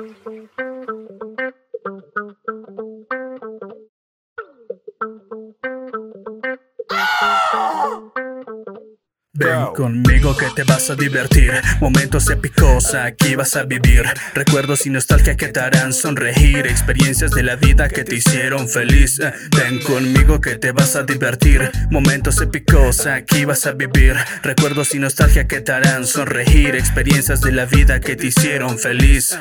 Ven conmigo que te vas a divertir. Momentos épicos aquí vas a vivir. Recuerdos y nostalgia que te harán sonreír. Experiencias de la vida que te hicieron feliz. Eh, Ven conmigo que te vas a divertir. Momentos épicos aquí vas a vivir. Recuerdos y nostalgia que te harán sonreír. Experiencias de la vida que te hicieron feliz.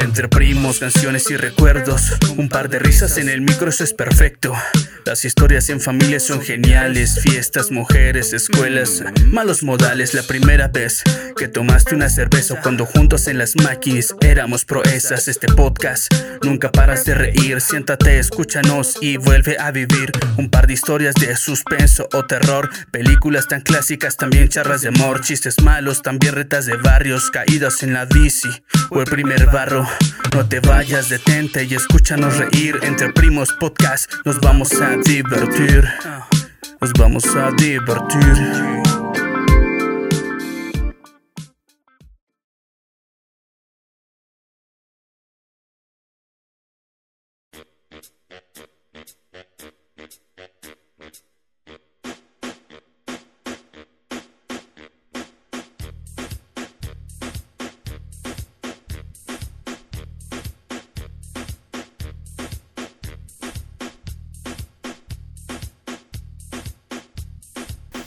Entre primos, canciones y recuerdos. Un par de risas en el micro, eso es perfecto. Las historias en familia son geniales. Fiestas, mujeres, escuelas. Malos modales, la primera vez que tomaste una cerveza cuando juntos en las máquinas éramos proezas. Este podcast nunca paras de reír. Siéntate, escúchanos y vuelve a vivir un par de historias de suspenso o terror. Películas tan clásicas, también charlas de amor, chistes malos, también retas de barrios, caídas en la bici o el primer barro. No te vayas, detente y escúchanos reír. Entre primos podcast nos vamos a divertir. Nos vamos a divertir.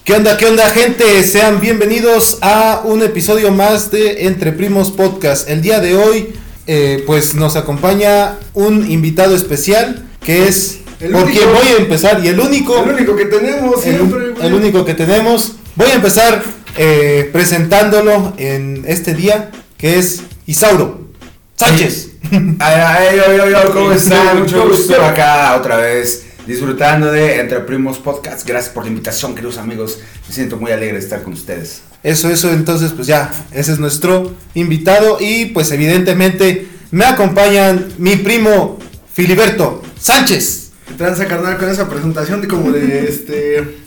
¿Qué onda, qué onda, gente? Sean bienvenidos a un episodio más de Entre Primos Podcast. El día de hoy, eh, pues nos acompaña un invitado especial que es El por único. voy a empezar y el único, El único que tenemos el, siempre, el único que tenemos. Voy a empezar eh, presentándolo en este día que es Isauro Sánchez. Ay, ay, ay, ay, ¿cómo están? Mucho gusto acá otra vez disfrutando de Entre Primos Podcast. Gracias por la invitación, queridos amigos. Me siento muy alegre de estar con ustedes. Eso, eso, entonces pues ya, ese es nuestro invitado y pues evidentemente me acompañan mi primo Filiberto Sánchez. ¿Qué tranza carnal con esa presentación de como de este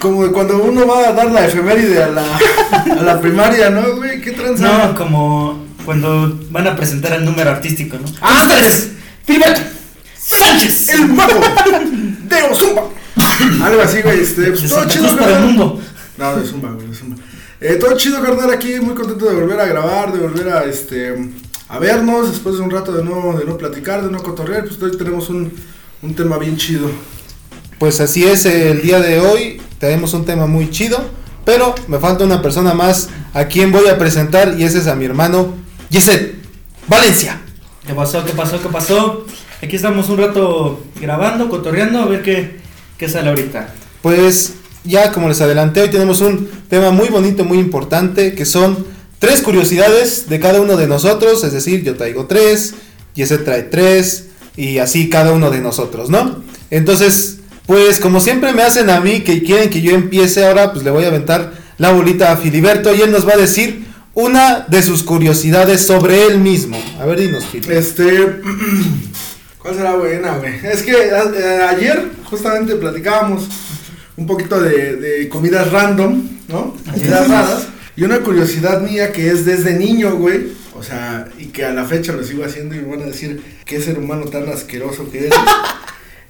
como de cuando uno va a dar la efeméride a la, a la primaria, ¿no, güey? ¿Qué tranza? No, como cuando van a presentar el número artístico, ¿no? ¡Ándales! Filiberto Sánchez. El mago. Algo así, güey, este, pues, todo chido, el carnal. mundo. No, de Zumba, güey, de Zumba. Eh, todo chido, carnal, aquí, muy contento de volver a grabar, de volver a, este, a vernos, después de un rato de no, de no platicar, de no cotorrear, pues hoy tenemos un, un tema bien chido. Pues así es, el día de hoy tenemos un tema muy chido, pero me falta una persona más a quien voy a presentar y ese es a mi hermano Yeset Valencia. ¿Qué pasó? ¿Qué pasó? ¿Qué pasó? Aquí estamos un rato grabando, cotorreando, a ver qué, qué sale ahorita. Pues ya como les adelanté, hoy tenemos un tema muy bonito, muy importante, que son tres curiosidades de cada uno de nosotros, es decir, yo traigo tres, Yeset trae tres, y así cada uno de nosotros, ¿no? Entonces, pues como siempre me hacen a mí que quieren que yo empiece ahora, pues le voy a aventar la bolita a Filiberto y él nos va a decir una de sus curiosidades sobre él mismo. A ver, dinos, Filiberto. Este, ¿cuál será buena, güey? Es que eh, ayer justamente platicábamos un poquito de, de comidas random, ¿no? Comidas raras. Y una curiosidad mía que es desde niño, güey. O sea, y que a la fecha lo sigo haciendo y me van a decir qué ser humano tan asqueroso que eres.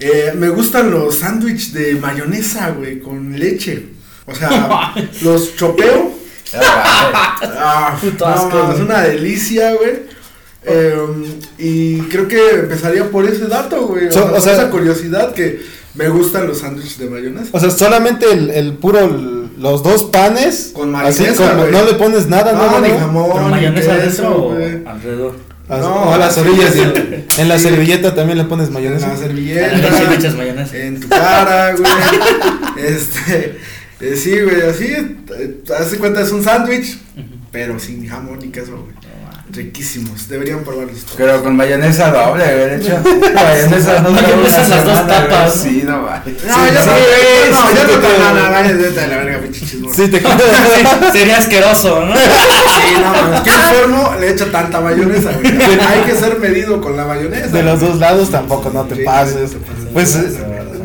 Eh, me gustan los sándwiches de mayonesa, güey, con leche. O sea, los chopeo. Ah, Puto no, asco, no, güey. es una delicia, güey. Eh, y creo que empezaría por ese dato, güey. O, So- sea, o sea- esa curiosidad que me gustan los sándwiches de mayonesa. O sea, solamente el, el puro, los dos panes. Con así mayonesa, como güey. no le pones nada, no, nada, ni jamón, ¿Pero ni mayonesa queso, adentro alrededor? No, a las orillas. sí. en la Sí. servilleta también le pones En mayonesa. A la servilleta. echas mayonesa. En tu cara, güey. este. eh, sí, güey, así. eh, Haz de cuenta, es un sándwich, pero sin jamón ni queso, güey. Riquísimos, deberían probarlos. todos. Pero con mayonesa doble, de hecho. Mayonesa no Mayonesa las dos tapas. Sí, no va. No, Sí, ya sí, no, sí, no, te la verga, pinche chismoso. Sí, te Sería asqueroso, ¿no? Sí, no, mames, ¿qué enfermo le echa tanta mayonesa, güey? Hay que ser medido con la mayonesa. de los dos lados tampoco no te pases. Pues,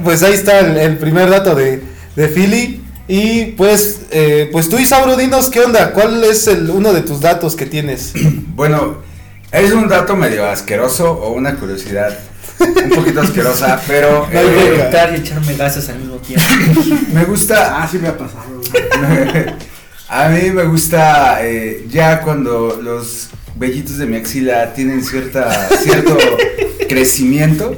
pues ahí está el, el primer dato de, de Philly. Y pues, eh, pues tú Isauro, dinos qué onda, cuál es el uno de tus datos que tienes. Bueno, Es un dato medio asqueroso o una curiosidad un poquito asquerosa, pero No hay que eh, eructar y echarme gases al mismo tiempo. me gusta. Ah, sí me ha pasado. A mí me gusta eh, ya cuando los vellitos de mi axila tienen cierta cierto crecimiento.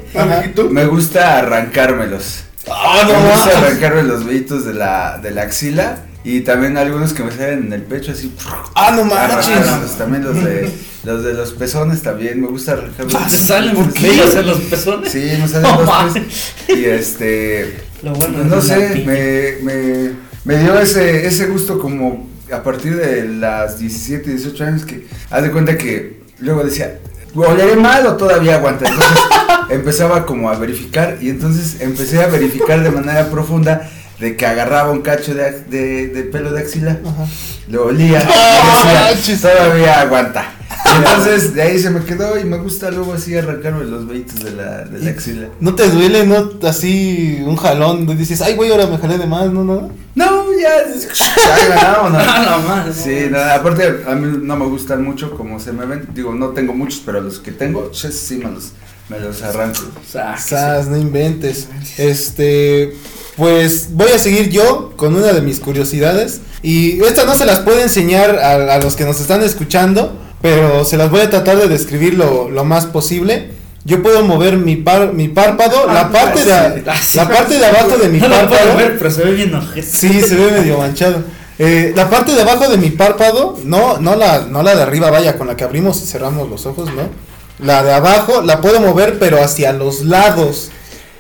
Me gusta arrancármelos. Ah, me no gusta arrancarme los vellitos de la, de la axila y también algunos que me salen en el pecho así. Ah, no manches. También los de los de los pezones también me gusta arrancarlos. Ah, ¿Te salen ¿Por qué? qué? en los pezones? Sí, me salen No los tres. Y este Lo bueno pues no sé, me, me, me dio ese, ese gusto como a partir de las 17, 18 años que haz de cuenta que luego decía, ¿oleré mal o todavía aguanta? Entonces empezaba como a verificar y entonces empecé a verificar de manera profunda de que agarraba un cacho de, ac- de, de pelo de axila, Ajá. lo olía Ah, y decía, chis. todavía aguanta. Y entonces de ahí se me quedó y me gusta luego así arrancarme los vellitos de la, de la axila. ¿No te duele, no? Así un jalón, dices, ay, güey, ahora me jalé de más, ¿no? no? No, ya, ya Ah, no más. Sí, no, aparte a mí no me gustan mucho como se me ven. Digo, no tengo muchos, pero los que tengo, sí me los, me los arranco. Sas, no inventes. Este, pues voy a seguir yo con una de mis curiosidades. Y estas no se las puedo enseñar a, a los que nos están escuchando, pero se las voy a tratar de describir lo, lo más posible. Yo puedo mover mi, par, mi párpado, la Ah, parte de, a-. Ah, la parte de abajo de mi No lo puedo párpado. ver, pero se ve bien ojete. Sí, se ve medio manchado. Eh, la parte de abajo de mi párpado, no, no la, no la de arriba, vaya, con la que abrimos y cerramos los ojos, ¿no? La de abajo la puedo mover, pero hacia los lados.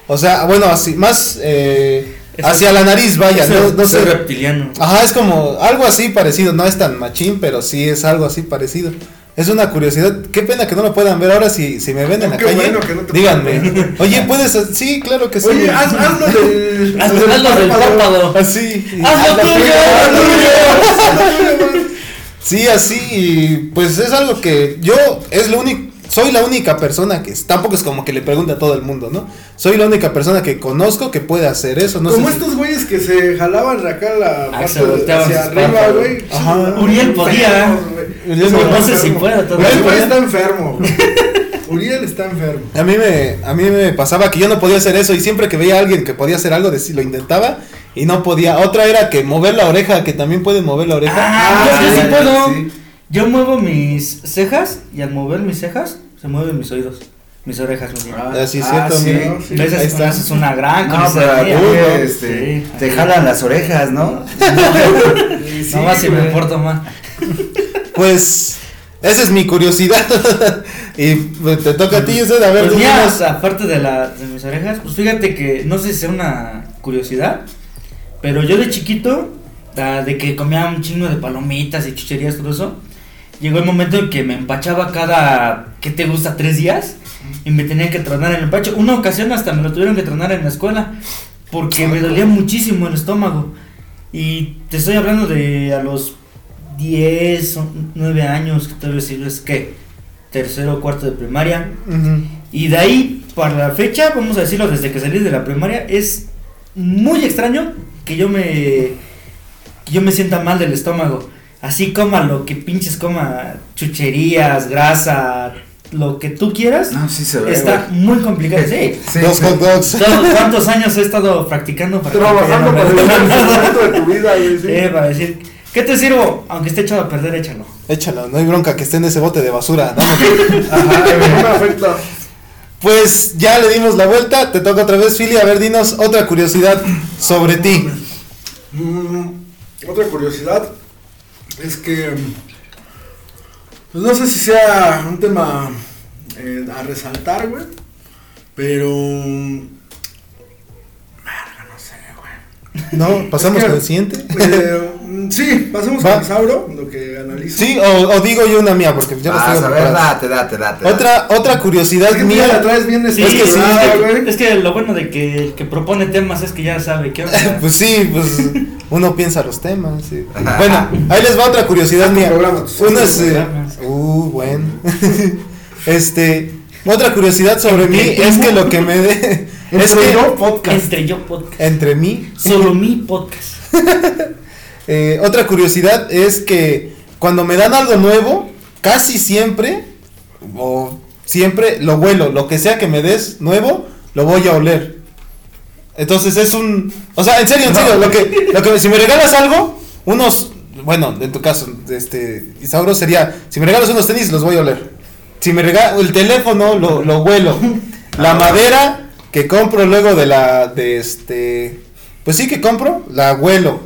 O sea, bueno, así, más eh, hacia la nariz, vaya, no, no sé. reptiliano. Ajá, es como algo así parecido, no es tan machín, pero sí es algo así parecido. Es una curiosidad, qué pena que no lo puedan ver ahora si, si me ven en la qué calle. bueno que no te díganme. Oye, puedes, sí, claro que sí. Oye, haz, hazlo del. Hazlo hazlo del párpado. Así. ¡Hazlo Hazlo tuyo! tuyo. Sí, así, y pues es algo que yo es lo único, soy la única persona que, tampoco es como que le pregunte a todo el mundo, ¿no? Soy la única persona que conozco que puede hacer eso, no Como sé estos güeyes que se jalaban acá la Ah, parte hacia arriba, güey. Ajá. Uriel podía. Uriel no está sé si enfermo. pueda todavía. Uriel está enfermo. Uriel está enfermo. A mí me a mí me pasaba que yo no podía hacer eso y siempre que veía a alguien que podía hacer algo, lo intentaba y no podía. Otra era que mover la oreja, que también puede mover la oreja. Ah, yo sí sí, puedo. sí. Yo muevo mis cejas y al mover mis cejas se mueven mis oídos, mis orejas. más bien. Ah, sí, es cierto, sí. amigo. Sí, ahí Es, está. es una gran No, pero ¿no? este, Sí. te jalan las orejas, ¿no? No más si me porto mal. Pues esa es mi curiosidad. y pues, te toca a ti, Usted, a ver, Pues tú ya, aparte de, la, de mis orejas, pues fíjate que no sé si sea una curiosidad, pero yo de chiquito, ah, de que comía un chingo de palomitas y chucherías, todo eso, llegó el momento en que me empachaba cada, ¿qué te gusta? ¿Tres días? Y me tenía que tronar el empacho. Una ocasión hasta me lo tuvieron que tronar en la escuela, porque me dolía muchísimo el estómago. Y te estoy hablando de a los 10, o 9 años, que tal vez es que tercero o cuarto de primaria. Y de ahí, para la fecha, vamos a decirlo, desde que salí de la primaria, es muy extraño que yo me, que yo me sienta mal del estómago. Así coma lo que pinches coma, chucherías, grasa, lo que tú quieras, No, sí se ve. está güey. muy complicado. Sí. Sí, Dos sí. hot dogs. ¿Cuántos años he estado practicando para que Trabajando para el de tu vida, güey. sí. Sí, para decir, ¿qué te sirvo? Aunque esté echado a perder, échalo. Échalo, no hay bronca que esté en ese bote de basura. Ajá, no me afecta. Pues ya le dimos la vuelta, te toca otra vez, Philly. A ver, dinos otra curiosidad sobre ti. Mm, otra curiosidad es que. Pues no sé si sea un tema eh, a resaltar, güey. Pero. Verga, no sé, güey. ¿No? ¿Pasamos Es que- con el siguiente? Eh, sí, pasemos Va. con Sauro, lo que analizo. Sí, o, o digo yo una mía, porque ya las Vas tengo a ver, date, date, date. date. Otra, otra curiosidad Es que tú ya la mía. traes bien Sí, Es que sí, es, que, güey. es que lo bueno de que el que propone temas es que ya sabe qué onda. Pues sí, pues uno piensa los temas. sí. Bueno, ahí les va otra curiosidad mía. Una es. eh. Uh, bueno. este. Otra curiosidad sobre mí es que lo que me de. Es Entre que. yo, podcast. Entre yo podcast. Entre mí. Solo mi podcast. Eh, otra curiosidad es que cuando me dan algo nuevo, casi siempre o siempre lo huelo, lo que sea que me des nuevo, lo voy a oler. Entonces es un, o sea, en serio, en serio, lo que, lo que si me regalas algo, unos, bueno, en tu caso, este, Isauro sería, si me regalas unos tenis, los voy a oler. Si me regalas el teléfono, lo, lo huelo. La madera que compro luego de la, de este, pues sí que compro, la huelo.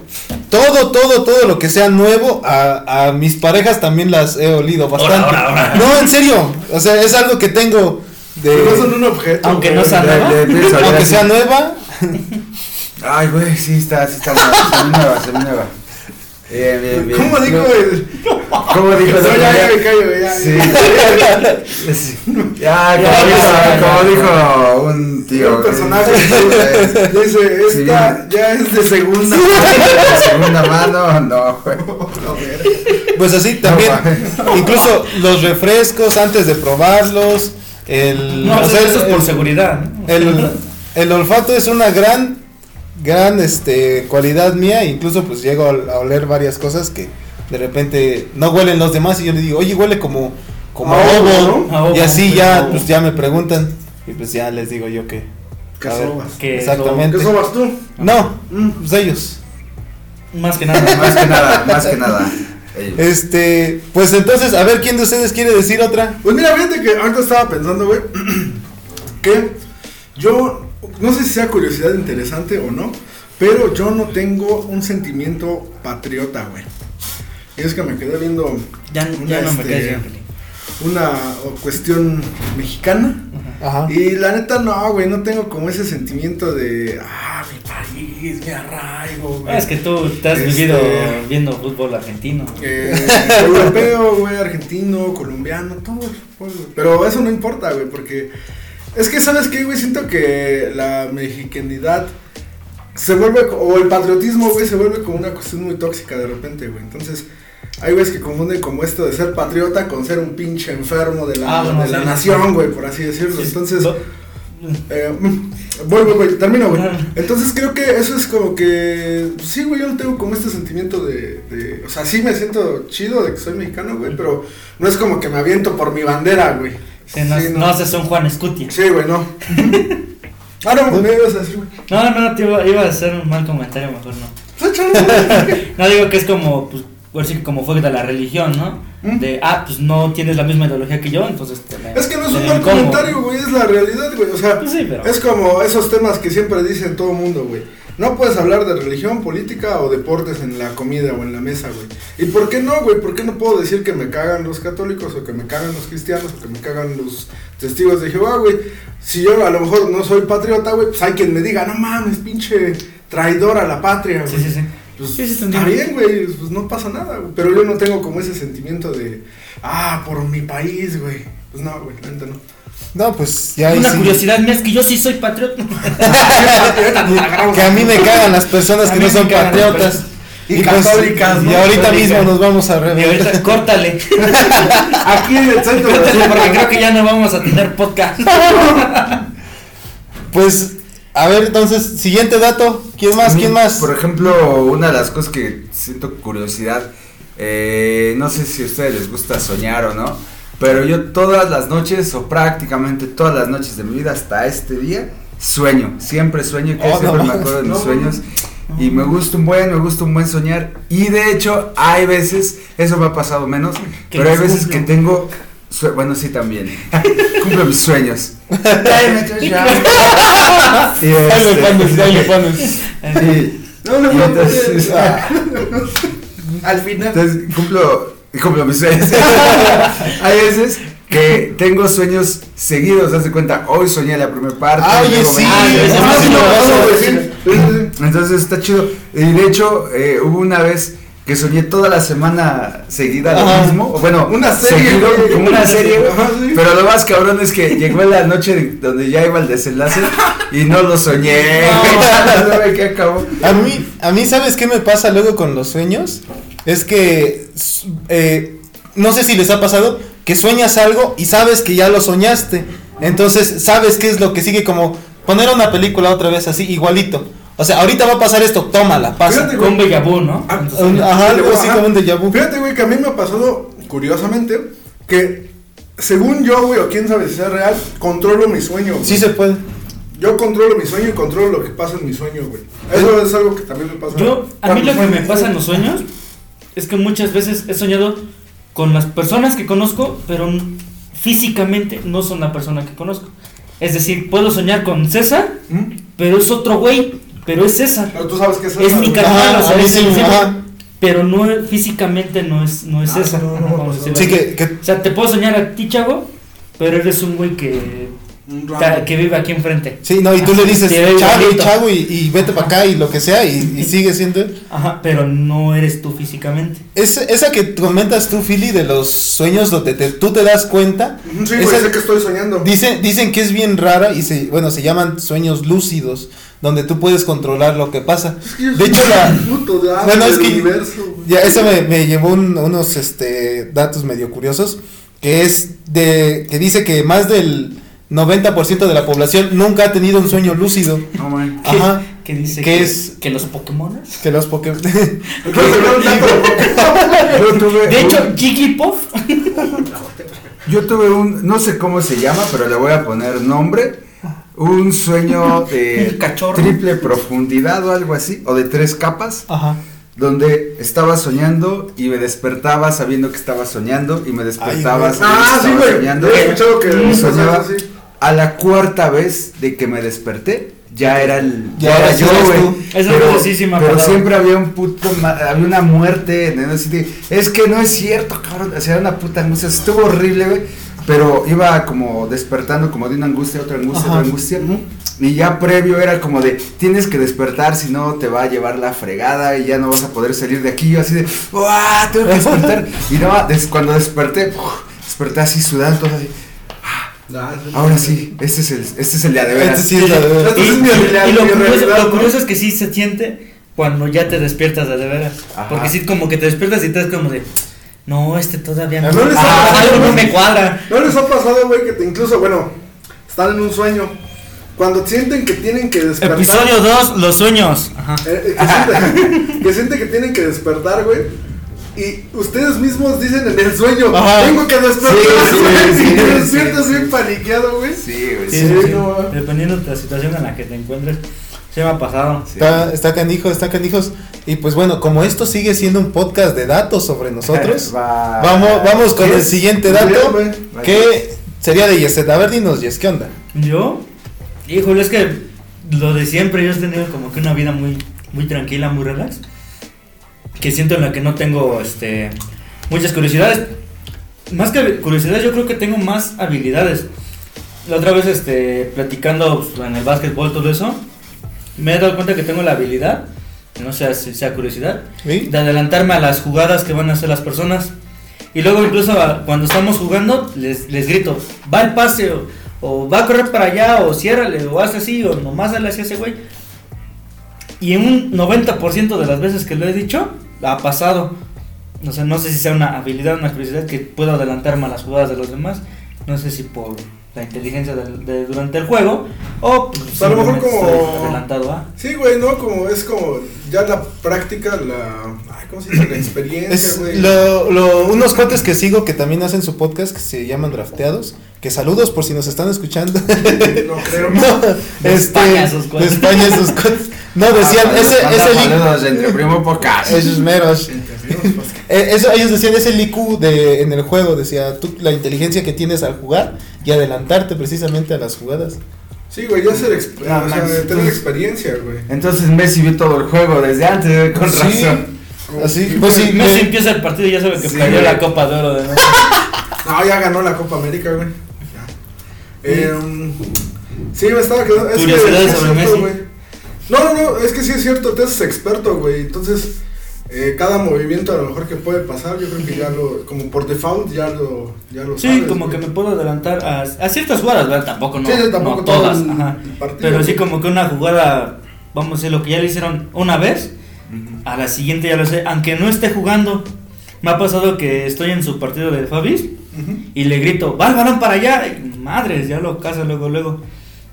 Todo, todo, todo lo que sea nuevo, a, a mis parejas también las he olido bastante. ahora, ahora. No, en serio, o sea, es algo que tengo de... No son un objeto. Aunque no sea nueva. Aunque sea nueva, Ay, güey, sí está, sí está nueva, se me nueva, se me nueva. Bien, bien, bien. ¿Cómo dijo el.? ¿Cómo dijo No, el ya, ya otro me callo, ya. Sí. ya. Sí. Ya, como, Ya, dijo, ya, ya. como dijo un tío. Un personaje. güey. Dice, Sí, esta ya es de segunda. De segunda mano, no, güey. pues así también. No, incluso los refrescos antes de probarlos. El, No, o sea, eso es el- por seguridad. ¿no? El, el olfato es una gran, gran este, cualidad mía. Incluso pues llego a, a oler varias cosas que de repente no huelen los demás y yo le digo, oye, huele como, como A ovo, ovo. ¿no? A ovo, Y así sí, ya, pues ya me preguntan. Y pues ya les digo yo que. ¿Qué ver, sobas? Que Exactamente. ¿Qué sobas tú? No, Mm. pues ellos. Más que nada. Más que nada, más que nada. ellos. Este, pues entonces, a ver quién de ustedes quiere decir otra. Pues mira, fíjate que ahorita estaba pensando, güey, que yo, no sé si sea curiosidad interesante o no, pero yo no tengo un sentimiento patriota, güey. Y es que me quedé viendo Ya, Una, ya no me este, una cuestión mexicana. Ajá. Y la neta, no, güey, no tengo como ese sentimiento de, ah, mi país, mi arraigo, güey. Ah, Es que tú te has Este- vivido viendo fútbol argentino. Eh, europeo, güey, argentino, colombiano, todo el fútbol, güey. Pero eso no importa, güey, porque es que, ¿sabes qué, güey? Siento que la mexicanidad se vuelve, o el patriotismo, güey, se vuelve como una cuestión muy tóxica de repente, güey. Entonces, hay güeyes que confunden como esto de ser patriota con ser un pinche enfermo de la, Ah, de la sí. nación, güey, por así decirlo. Entonces, eh, voy, voy, voy, termino, güey. Entonces creo que eso es como que, sí, güey, yo no tengo como este sentimiento de, de- o sea, sí me siento chido de que soy mexicano, güey, pero no es como que me aviento por mi bandera, güey. No, Sí, no haces un Juan Escutia. Sí, güey, no. ah, no, me ibas a decir, güey. No, no, te iba, iba a hacer un mal comentario, mejor no. Pues. No digo que es como, pues, ahora sí que como fue de la religión, ¿no? ¿Mm? De, ah, pues no tienes la misma ideología que yo, entonces te Es que no es un mal comentario, güey, es la realidad, güey. O sea, Pues sí, pero. es como esos temas que siempre dicen todo mundo, güey. No puedes hablar de religión, política o deportes en la comida o en la mesa, güey. ¿Y por qué no, güey? ¿Por qué no puedo decir que me cagan los católicos o que me cagan los cristianos o que me cagan los testigos de Jehová, güey? Si yo a lo mejor no soy patriota, güey, pues hay quien me diga, no mames, pinche traidor a la patria, güey. sí, sí. Pues, Sí, sí, te está bien, güey, pues no pasa nada, güey. Pero yo no tengo como ese sentimiento de, ah, por mi país, güey. Pues no, güey, la no. No, pues ya Una sí. curiosidad mía es que yo sí soy patriota. Que a mí me cagan las personas que no son patriotas. Y pues, católicas, ¿no? Y ahorita mismo nos vamos a Y revelar. ahorita, córtale. Aquí en el centro Córtale porque creo que ya no vamos a tener podcast. Pues, a ver, entonces, siguiente dato. ¿Quién más? ¿Quién más? Por ejemplo, una de las cosas que siento curiosidad, eh, no sé si a ustedes les gusta soñar o no, pero yo todas las noches o prácticamente todas las noches de mi vida hasta este día sueño, siempre sueño, que Oh, siempre no me acuerdo de mis no. sueños y me gusta un buen, me gusta un buen soñar y de hecho hay veces, eso me ha pasado menos, Que pero hay veces que cumplo. tengo, bueno sí también, cumplo mis sueños. Y este-. Sí. No, no, Y no, entonces, ah, Al final. entonces cumplo, cumplo mis sueños. Hay veces que tengo sueños seguidos, haz de cuenta, hoy soñé la primera parte. Luego sí. Entonces está chido. Y de hecho, eh, hubo una vez que soñé toda la semana seguida lo mismo. o Bueno, Una serie, seguido, como una serie. Pero lo más cabrón es que llegó la noche de- donde ya iba el desenlace y no lo soñé. No. No sabe qué acabó. A mí, a mí, ¿sabes qué me pasa luego con los sueños? Es que, eh, no sé si les ha pasado, que sueñas algo y sabes que ya lo soñaste. Entonces, sabes qué es lo que sigue, como poner una película otra vez así, igualito. O sea, ahorita va a pasar esto, tómala, pasa. Fíjate, Con déjà vu, ¿no? Ah, Un- ajá, algo así Ajá. como un déjà vu. Fíjate, güey, que a mí me ha pasado, curiosamente, que según yo, güey, o quién sabe si sea real, controlo mi sueño. güey. Sí se puede. Yo controlo mi sueño y controlo lo que pasa en mi sueño, güey. Eso es algo que también me pasa. Yo, a mí lo que me pasa en los sueños es que muchas veces he soñado con las personas que conozco, pero físicamente no son la persona que conozco. Es decir, puedo soñar con César, ¿Mm? pero es otro güey, pero es César. Pero tú sabes que es Es mi güey. carnal, Ajá, o sea, a mí es mismo, ajá. pero no físicamente no es no es Ah, César. no, no, no, Sí, que O sea, te puedo soñar a ti, chavo, pero eres un güey que Un que vive aquí enfrente. Sí, no, y tú le dices, chavo, chavo, y, y vete para acá, y lo que sea, y, y sigue siendo. él. Ajá, pero no eres tú físicamente. Es, esa que comentas tú, Philly, de los sueños donde te- tú te das cuenta. Sí, esa- güey, sé que estoy soñando. Dicen, dicen que es bien rara y se, bueno, se llaman sueños lúcidos, donde tú puedes controlar lo que pasa. Es que yo De soy hecho, la, un puto bueno, es que- universo, ya eso me, me llevó un- unos este, datos medio curiosos, que es de, que dice que más del 90% de la población nunca ha tenido un sueño lúcido. No, man. ¿Qué, Ajá. qué dice ¿Qué que, es? que los Pokémon? Que los Pokémon... De hecho, Jigglypuff Yo tuve un, no sé cómo se llama, pero le voy a poner nombre. Un sueño de Un cachorro. triple profundidad o algo así, o de tres capas, Ajá. donde estaba soñando y me despertaba sabiendo que estaba soñando y me despertaba sabiendo Ah, que sí, estaba soñando. He escuchado que soñaba. A la cuarta vez de que me desperté, ya era el Ya ya era yo, güey. Esa Pero, pero siempre había un puto había una muerte, ¿no? Así de, es que no es cierto, cabrón, o sea, era una puta angustia, estuvo horrible, güey. Pero iba como despertando como de una angustia, otra angustia, Ajá. otra angustia. Y ya previo era como de, tienes que despertar, si no te va a llevar la fregada y ya no vas a poder salir de aquí. Yo así de, ¡Uah! Tengo que despertar. y no, des- cuando desperté, uf, desperté así sudando, todo así. Ah, Ahora sí, este es el, este es el de a de veras. Este sí es la de- Entonces, Y, lo, curioso, realidad, lo ¿no? curioso es que sí se siente cuando ya te despiertas de, de veras. Ajá. Porque sí, como que te despiertas y te das como de, no, este todavía no. ver, les ha Ah, pasado, algo no ¿no? me cuadra. ¿No les ha pasado, güey, que te incluso, bueno, están en un sueño? Cuando sienten que tienen que despertar. Episodio 2, los sueños. Ajá. eh, eh, que, sienten, que sienten que tienen que despertar, güey. Y ustedes mismos dicen en el sueño, Ajá. tengo que despertar, Sí, sí, sí, sí, despiertas bien sí. paniqueado, güey. Sí, güey. Sí, sí, sí, sí. no. Dependiendo de la situación en la que te encuentres, se me ha pasado. Sí. Está, está canijo, está canijos. Y pues bueno, como esto sigue siendo un podcast de datos sobre nosotros, Va- vamos, vamos con el siguiente Bien, dato, güey. que sería de Yeset. A ver, dinos, Yes, ¿qué onda? Yo, híjole, es que lo de siempre, yo he tenido como que una vida muy, muy tranquila, muy relax. Que siento en la que no tengo este muchas curiosidades. Más que curiosidades, yo creo que tengo más habilidades. La otra vez, este, platicando pues, en el básquetbol, todo eso, me he dado cuenta que tengo la habilidad, no sé si sea curiosidad, ¿Sí? de adelantarme a las jugadas que van a hacer las personas. Y luego incluso cuando estamos jugando les, les grito, va el pase o, o va a correr para allá o ciérrale o haz así o nomás dale así a ese güey. Y en un 90% de las veces que lo he dicho, ha pasado. O sea, no sé si sea una habilidad, una curiosidad que puedo adelantarme a las jugadas de los demás. No sé si por la inteligencia del- de, durante el juego o pues, A lo mejor como- adelantado. Sí, güey, ¿no? Como es como ya la práctica, la. Ay, ¿Cómo se dice? La experiencia, Es güey. lo, lo- unos cuates que sigo que también hacen su podcast que se llaman Drafteados. Que saludos por si nos están escuchando. No creo. no, De este, España sus de cuates. España sus cuates. No, decían, Ah, ese, ese link. saludos de entre primo podcast. Esos meros. Eh, eso, ellos decían, es el IQ de, en el juego, decía, tú, la inteligencia que tienes al jugar y adelantarte precisamente a las jugadas. Sí, güey, ya ser exp- No, o sea, Max, tener entonces- experiencia, güey. Entonces Messi vio todo el juego desde antes, güey, con Sí. razón. Así, pues sí, Messi me- empieza el partido y ya sabe que Sí, perdió güey. la Copa de Oro de. No, ya ganó la Copa América, güey. Em, sí, me estaba quedando. Es que Curiosidades sí es sobre cierto, Messi. No, no, no, es que sí es cierto, te haces experto, güey. Entonces, eh, cada movimiento a lo mejor que puede pasar, yo creo que ya lo, como por default, ya lo, ya lo Sí, sabes, como güey. que me puedo adelantar a, a ciertas jugadas, ¿verdad? Tampoco no, Sí, tampoco no todas, el ajá. partido, Pero sí como que una jugada, vamos a decir, lo que ya le hicieron una vez, a la siguiente ya lo sé, aunque no esté jugando. Me ha pasado que estoy en su partido de Fabis Y le grito, va el balón para allá. Y madres, ya lo casa luego, luego.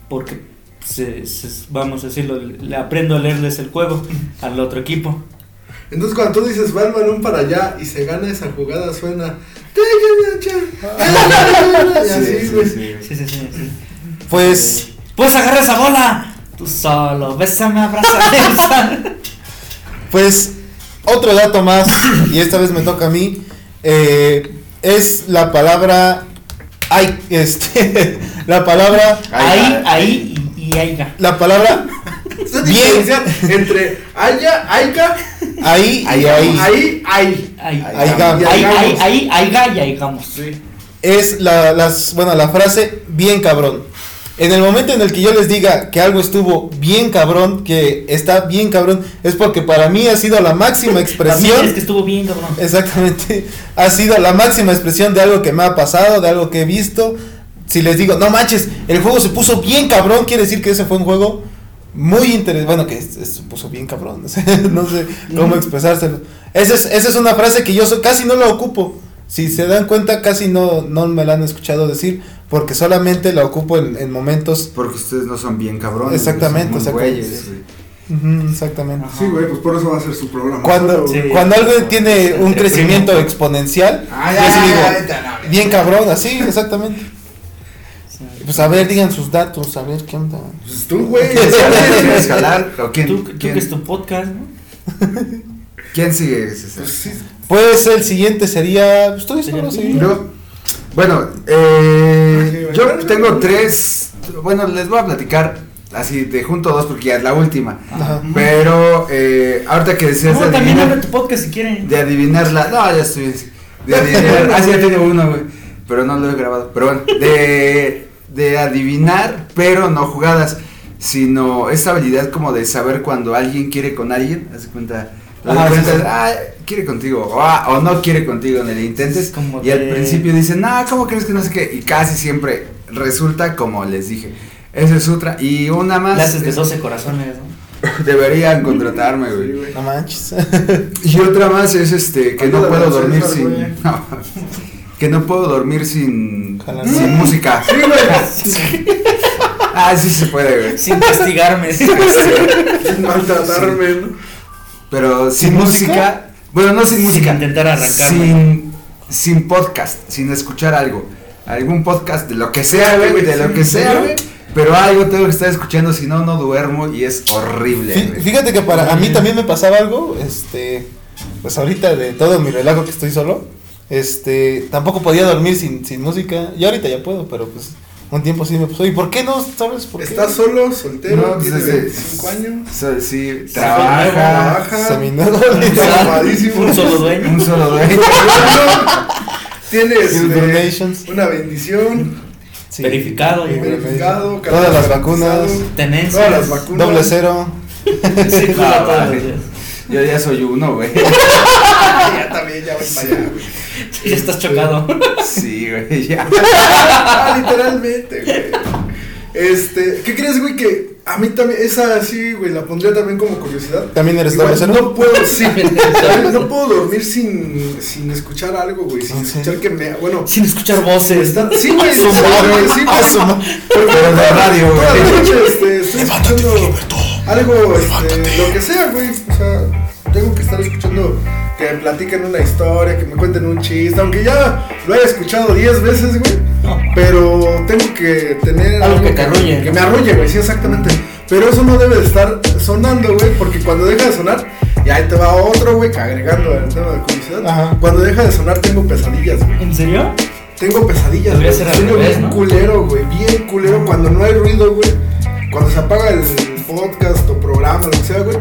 Porque, se- se- vamos a decirlo, le aprendo a leerles el juego al otro equipo. Entonces cuando tú dices va el balón para allá y se gana esa jugada suena "Te llamo, y así, Sí, güey. sí, sí. Sí, sí, sí. sí. Pues, Puedes agarrar esa bola. Tú solo, bésame, abrázame. pues, otro dato más, y esta vez me toca a mí, eh, es la palabra, ay, este, la palabra, ahí, ahí y, y aiga. la palabra, Bien. entre haya, aiga, ahí ahí, ahí, ahí. Ahí, Ahí, ahí, ahí, es la, las, bueno, la frase bien cabrón. En el momento en el que yo les diga que algo estuvo bien cabrón, que está bien cabrón, es porque para mí ha sido la máxima expresión. es que estuvo bien, cabrón. Exactamente. Ha sido la máxima expresión de algo que me ha pasado, de algo que he visto. Si les digo, no manches, el juego se puso bien cabrón, quiere decir que ese fue un juego muy interesante. Bueno, que se puso bien cabrón. no sé, no sé cómo expresárselo. Esa es, esa es una frase que yo so- casi no la ocupo. Si se dan cuenta, casi no, no me la han escuchado decir, porque solamente la ocupo en, en momentos. Porque ustedes no son bien cabrones. Exactamente, son muy exactamente. güeyes, güey. Exactamente. Ajá. Sí, güey, pues por eso va a ser su programa. Cuando, Sí. cuando algo tiene un crecimiento primo. exponencial, Ay, yo ay, sí digo, ay, ay, bien cabrón, así, exactamente. Pues a ver, digan sus datos, a ver qué onda. Pues tú, güey. ¿O quién, Tú, tú quién, que es tu podcast, ¿no? quién sigue? César? Pues sí. Pues el siguiente sería. Pues solo, el sí. Yo, bueno, eh, yo tengo tres. Bueno, les voy a platicar así de junto dos porque ya es la última. Ajá. Pero eh, ahorita que decías No, de, también adivinar, abre tu podcast si quieren. de adivinarla. No, ya estoy. De adivinar. ah, sí, ya tengo uno, güey. Pero no lo he grabado. Pero bueno, de, de adivinar, pero no jugadas. Sino esa habilidad como de saber cuando alguien quiere con alguien. Haz de cuenta. Ajá, cuenta, sí. ah, quiere contigo. O, ah, o no quiere contigo en el intentes. Es como Y al principio dicen, no, ¿cómo crees que no sé qué? Y casi siempre resulta como les dije. Esa es otra. Y una más. Le haces de es- 12 corazones, ¿no? Deberían contratarme, güey. No manches. Y otra más es este, que no puedo dormir sin. no, que no puedo dormir sin. Sin música. Sí, güey. Ah, sí se puede, güey. Sin castigarme. Sin maltratarme, ¿no? Pero sin, ¿Sin música, música? Bueno, no sin, Sin música. intentar arrancarme. Sin, sin podcast, sin escuchar algo. Algún podcast de lo que sea, güey, de lo que sea, ¿en güey. Pero algo tengo que estar escuchando, si no, no duermo y es horrible. Fí-. Fíjate que para a mí también me pasaba algo, este, pues ahorita de todo mi relajo que estoy solo, este, tampoco podía dormir sin, sin música, y ahorita ya puedo, pero pues un tiempo sí me pasó, ¿y por qué no? ¿Sabes por qué? ¿Estás solo, soltero, No, pues, tiene desde- 25 años? So- sí, trabaja, trabaja. Un solo dueño. Un solo dueño. Tienes Tiene este, donations. una bendición, Sí. Verificado, ya. verificado, Todas las vacunas. Tenencias. Todas las vacunas. Doble cero. Sí, No, vale. Yo ya soy uno, güey. Ya también, ya voy para allá, güey. Ya estás chocado. Sí, güey, ya. Ah, literalmente, güey. Este, ¿qué crees, güey? Que a mí también, esa sí, güey, la pondría también como curiosidad. ¿También eres Igual? No puedo, sí, no puedo dormir sin, sin escuchar algo, güey, sin ¿En serio? escuchar que me, bueno, Sin escuchar voces. está- sí, güey, madre, güey, sí, ah, ma- Pero de radio, güey. noche, este, estoy escuchando algo, este, lo que sea, güey, o sea, tengo que estar escuchando que me platiquen una historia, que me cuenten un chiste, aunque ya lo haya escuchado 10 veces, güey, No. pero tengo que tener Algo que te arrulle, Que me arrulle, güey, sí, exactamente. Pero eso no debe de estar sonando, güey, porque cuando deja de sonar, y ahí te va otro, güey, que agregando el tema de curiosidad. Ajá. Cuando deja de sonar, tengo pesadillas, güey. ¿En serio? Tengo pesadillas, güey. Sueño revés, bien ¿no? culero, güey. Bien culero cuando no hay ruido, güey. Cuando se apaga el podcast o programa, lo que sea, güey.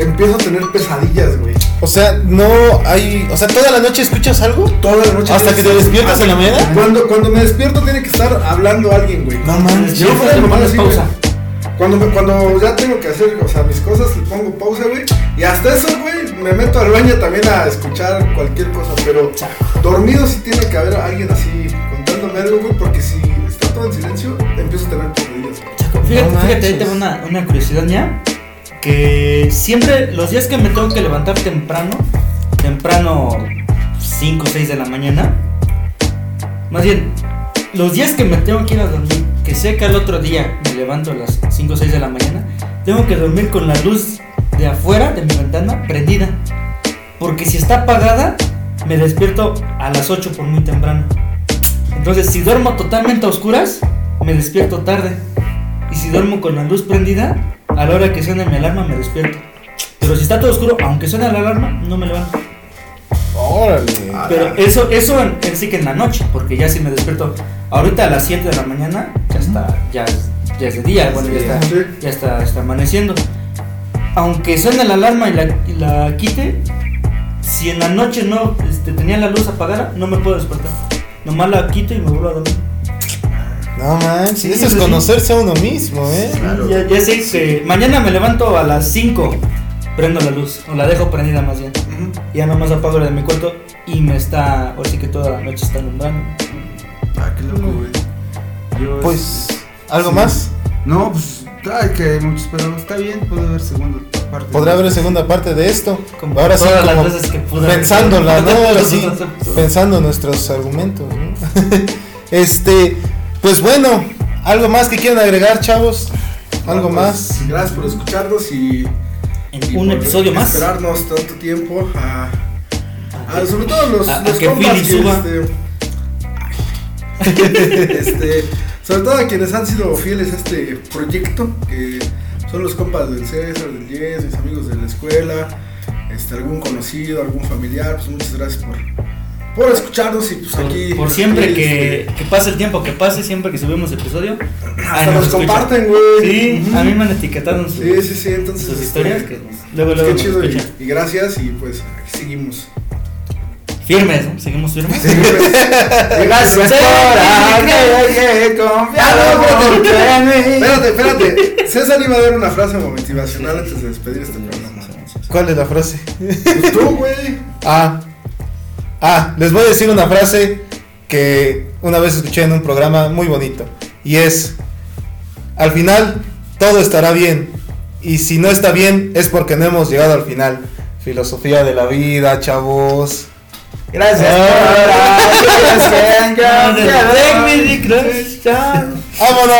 Empiezo a tener pesadillas, güey. O sea, no hay, o sea, toda la noche escuchas algo. Toda la noche. ¿Hasta que te despiertas en la mañana? Cuando, cuando me despierto tiene que estar hablando alguien, güey. No manches. Yo fuera de así, güey. Cuando, me- cuando ya tengo que hacer, o sea, mis cosas, le pongo pausa, güey. Y hasta eso, güey, me meto al baño también a escuchar cualquier cosa. Pero dormido sí tiene que haber alguien así contándome algo, güey. Porque si está todo en silencio, empiezo a tener pesadillas. güey. Fíjate, No fíjate, ahí tengo una, una curiosidad ya. Que siempre, los días que me tengo que levantar temprano, temprano 5 o 6 de la mañana, más bien, los días que me tengo que ir a dormir, que sé que al otro día me levanto a las 5 o 6 de la mañana, tengo que dormir con la luz de afuera de mi ventana prendida. Porque si está apagada, me despierto a las 8 por muy temprano. Entonces, si duermo totalmente a oscuras, me despierto tarde. Y si duermo con la luz prendida, a la hora que suene mi alarma me despierto. Pero si está todo oscuro, aunque suene la alarma, no me levanto. Órale. Pero eso, eso en, en sí que en la noche, porque ya si me despierto ahorita a las 7 de la mañana, ya está, ya, ya es de día, bueno, ya está, ya está, está amaneciendo. Aunque suene la alarma y la, y la quite, si en la noche no este, tenía la luz apagada, no me puedo despertar. Nomás la quito y me vuelvo a dormir. No manches, Sí, eso es sí. conocerse a uno mismo, ¿eh? Claro. Ya, ya sé que mañana me levanto a las 5, prendo la luz, o la dejo prendida más bien. Ya nomás apago la de mi cuarto y me está, o sí que toda la noche está alumbrando. Ah, qué loco, güey. Yo, Pues, ¿algo Sí. más? No, pues, ay, que hay muchos, pero está bien, puede haber segunda parte. Podrá haber segunda parte de esto. Como Ahora sí, todas las como veces que pude haber- pensándola, ¿no? Ahora sí, pensando nuestros argumentos, ¿no? Este, pues bueno, ¿algo más que quieran agregar, chavos? ¿Algo Pues, más? Gracias por escucharnos y, En y un por episodio más. Esperarnos tanto tiempo a, a- sobre todo los, A- a los que compas que suba. este, este, sobre todo a quienes han sido fieles a este proyecto, que son los compas del César, del Yes, mis amigos de la escuela, este, algún conocido, algún familiar, pues muchas gracias por, por escucharnos y pues Por, aquí. por siempre aquí, que, este, que pase el tiempo que pase, siempre que subimos episodio. hasta nos comparten, güey. Sí, a mí me han etiquetado en Sí, sí, sí, entonces. sus este, historias. Que luego, pues, luego qué chido y, y gracias y pues aquí seguimos. Firmes, ¿no? Seguimos firmes. Gracias por confiado mucho en mí. Espérate, espérate. César iba a dar una frase motivacional antes de despedir este programa. ¿Cuál es la frase? Pues tú, güey. Ah, ah, les voy a decir una frase que una vez escuché en un programa muy bonito. Y es, al final, todo estará bien. Y si no está bien, es porque no hemos llegado al final. Filosofía de la vida, chavos. Gracias Ah. ¡Vámonos!